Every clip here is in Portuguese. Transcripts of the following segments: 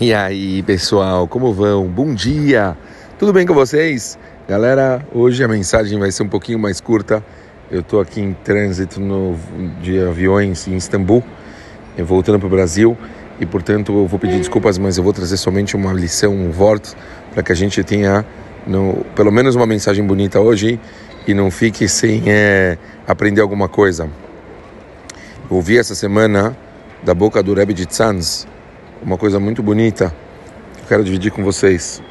E aí, pessoal, como vão? Bom dia! Tudo bem com vocês? Galera, hoje a mensagem vai ser um pouquinho mais curta. Eu estou aqui em trânsito no, de aviões em Istambul, voltando para o Brasil, e portanto eu vou pedir desculpas, mas eu vou trazer somente uma lição, um voto, para que a gente tenha no, pelo menos uma mensagem bonita hoje e não fique sem é, aprender alguma coisa. Eu ouvi essa semana da boca do Rebbe de Tzanz, uma coisa muito bonita que eu quero dividir com vocês.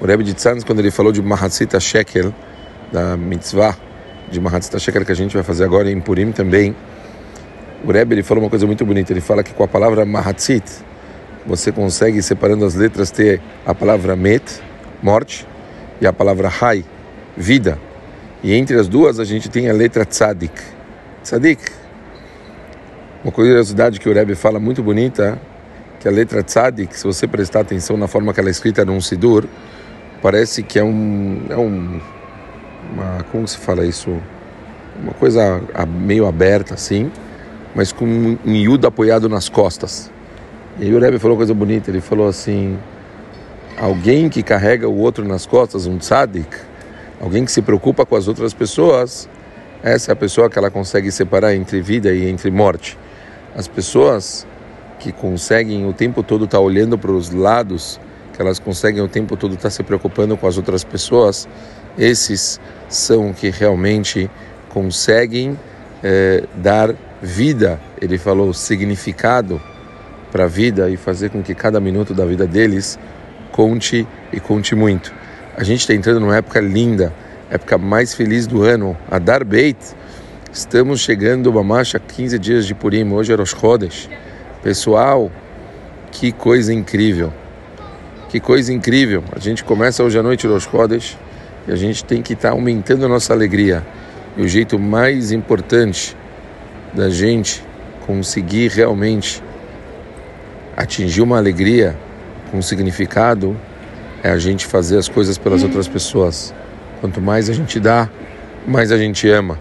O Rebbe de Tzanz, quando ele falou de Mahatzita Shekel, da mitzvah de Mahatzita Shekel que a gente vai fazer agora em Purim também, o Rebbe ele falou uma coisa muito bonita. Ele fala que com a palavra Mahatzit, você consegue, separando as letras, ter a palavra Met, morte, e a palavra Hai, vida. E entre as duas a gente tem a letra Tzadik. Tzadik. Uma curiosidade que o Rebbe fala muito bonita que a letra tzadik, se você prestar atenção na forma que ela é escrita num sidur, parece que é um, é um uma, como se fala isso, uma coisa meio aberta assim, mas com um yud apoiado nas costas. E aí o Rebbe falou uma coisa bonita, ele falou assim, alguém que carrega o outro nas costas, um tzadik, alguém que se preocupa com as outras pessoas, essa é a pessoa que ela consegue separar entre vida e entre morte. As pessoas que conseguem o tempo todo estar tá olhando para os lados, que elas conseguem o tempo todo estar tá se preocupando com as outras pessoas, esses são que realmente conseguem é, dar vida, ele falou, significado para a vida e fazer com que cada minuto da vida deles conte e conte muito. A gente está entrando numa época linda, época mais feliz do ano, a Dar Beit. Estamos chegando uma marcha 15 dias de Purim, hoje é Rosh Chodesh. Pessoal, que coisa incrível. Que coisa incrível. A gente começa hoje à noite Rosh Chodesh e a gente tem que estar tá aumentando a nossa alegria. E o jeito mais importante da gente conseguir realmente atingir uma alegria com significado é a gente fazer as coisas pelas outras pessoas. Quanto mais a gente dá, mais a gente ama.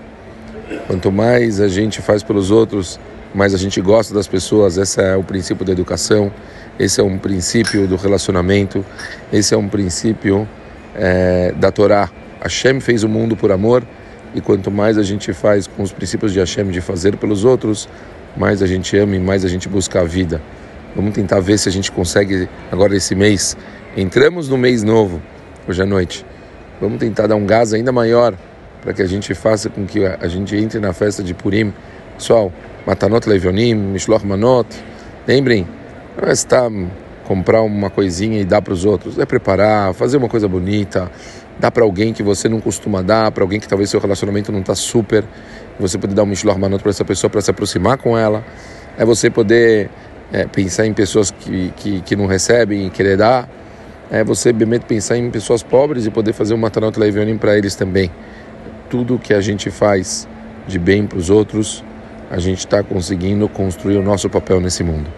Quanto mais a gente faz pelos outros, mas a gente gosta das pessoas, esse é o princípio da educação, esse é um princípio do relacionamento, esse é um princípio é, da Torá. Hashem fez o mundo por amor e quanto mais a gente faz com os princípios de Hashem de fazer pelos outros, mais a gente ama e mais a gente busca a vida. Vamos tentar ver se a gente consegue agora esse mês. Entramos no mês novo, hoje à noite. Vamos tentar dar um gás ainda maior para que a gente faça com que a gente entre na festa de Purim. Pessoal, Matanot Levionim, Mishloch Manot. Lembrem, não é estar comprar uma coisinha e dar para os outros, é preparar, fazer uma coisa bonita, dar para alguém que você não costuma dar, para alguém que talvez seu relacionamento não está super, você poder dar um Mishloch Manot para essa pessoa para se aproximar com ela, é você poder é, pensar em pessoas que, que, que não recebem e querer dar, é você obviamente pensar em pessoas pobres e poder fazer um Matanot Levionim para eles também. Tudo que a gente faz de bem para os outros a gente está conseguindo construir o nosso papel nesse mundo.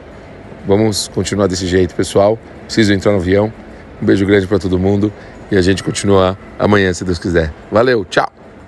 Vamos continuar desse jeito, pessoal. Preciso entrar no avião. Um beijo grande para todo mundo e a gente continua amanhã, se Deus quiser. Valeu, tchau!